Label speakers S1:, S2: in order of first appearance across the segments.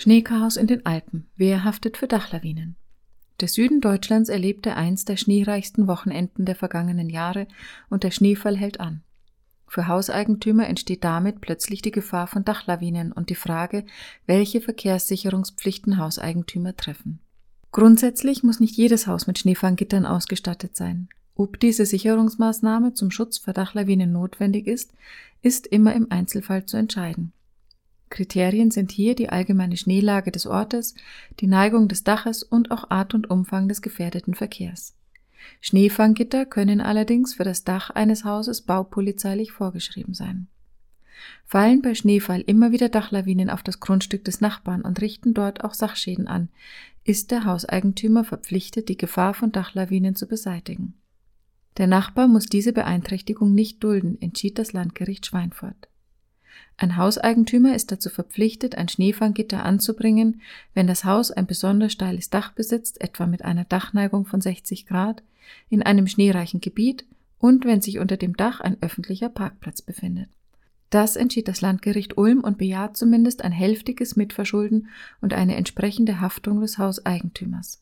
S1: Schneechaos in den Alpen. Wer haftet für Dachlawinen? Der Süden Deutschlands erlebte eins der schneereichsten Wochenenden der vergangenen Jahre und der Schneefall hält an. Für Hauseigentümer entsteht damit plötzlich die Gefahr von Dachlawinen und die Frage, welche Verkehrssicherungspflichten Hauseigentümer treffen. Grundsätzlich muss nicht jedes Haus mit Schneefanggittern ausgestattet sein. Ob diese Sicherungsmaßnahme zum Schutz vor Dachlawinen notwendig ist, ist immer im Einzelfall zu entscheiden. Kriterien sind hier die allgemeine Schneelage des Ortes, die Neigung des Daches und auch Art und Umfang des gefährdeten Verkehrs. Schneefanggitter können allerdings für das Dach eines Hauses baupolizeilich vorgeschrieben sein. Fallen bei Schneefall immer wieder Dachlawinen auf das Grundstück des Nachbarn und richten dort auch Sachschäden an, ist der Hauseigentümer verpflichtet, die Gefahr von Dachlawinen zu beseitigen. Der Nachbar muss diese Beeinträchtigung nicht dulden, entschied das Landgericht Schweinfurt. Ein Hauseigentümer ist dazu verpflichtet, ein Schneefanggitter anzubringen, wenn das Haus ein besonders steiles Dach besitzt, etwa mit einer Dachneigung von 60 Grad, in einem schneereichen Gebiet und wenn sich unter dem Dach ein öffentlicher Parkplatz befindet. Das entschied das Landgericht Ulm und bejaht zumindest ein hälftiges Mitverschulden und eine entsprechende Haftung des Hauseigentümers.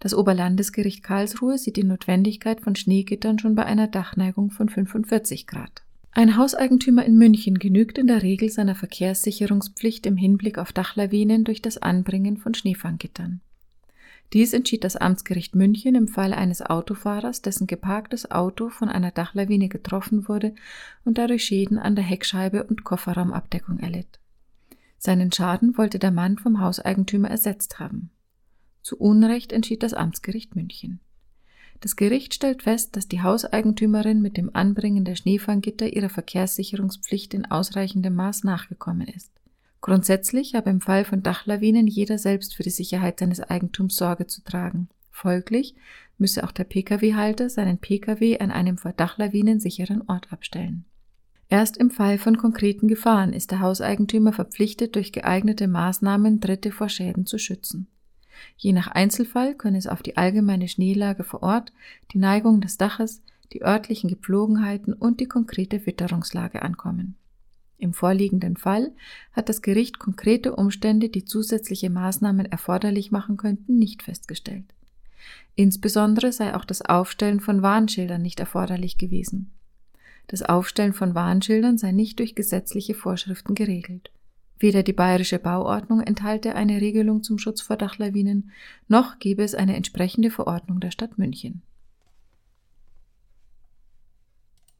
S1: Das Oberlandesgericht Karlsruhe sieht die Notwendigkeit von Schneegittern schon bei einer Dachneigung von 45 Grad. Ein Hauseigentümer in München genügt in der Regel seiner Verkehrssicherungspflicht im Hinblick auf Dachlawinen durch das Anbringen von Schneefanggittern. Dies entschied das Amtsgericht München im Fall eines Autofahrers, dessen geparktes Auto von einer Dachlawine getroffen wurde und dadurch Schäden an der Heckscheibe und Kofferraumabdeckung erlitt. Seinen Schaden wollte der Mann vom Hauseigentümer ersetzt haben. Zu Unrecht entschied das Amtsgericht München. Das Gericht stellt fest, dass die Hauseigentümerin mit dem Anbringen der Schneefanggitter ihrer Verkehrssicherungspflicht in ausreichendem Maß nachgekommen ist. Grundsätzlich habe im Fall von Dachlawinen jeder selbst für die Sicherheit seines Eigentums Sorge zu tragen. Folglich müsse auch der Pkw-Halter seinen Pkw an einem vor Dachlawinen sicheren Ort abstellen. Erst im Fall von konkreten Gefahren ist der Hauseigentümer verpflichtet, durch geeignete Maßnahmen Dritte vor Schäden zu schützen. Je nach Einzelfall könne es auf die allgemeine Schneelage vor Ort, die Neigung des Daches, die örtlichen Gepflogenheiten und die konkrete Witterungslage ankommen. Im vorliegenden Fall hat das Gericht konkrete Umstände, die zusätzliche Maßnahmen erforderlich machen könnten, nicht festgestellt. Insbesondere sei auch das Aufstellen von Warnschildern nicht erforderlich gewesen. Das Aufstellen von Warnschildern sei nicht durch gesetzliche Vorschriften geregelt. Weder die bayerische Bauordnung enthalte eine Regelung zum Schutz vor Dachlawinen, noch gebe es eine entsprechende Verordnung der Stadt München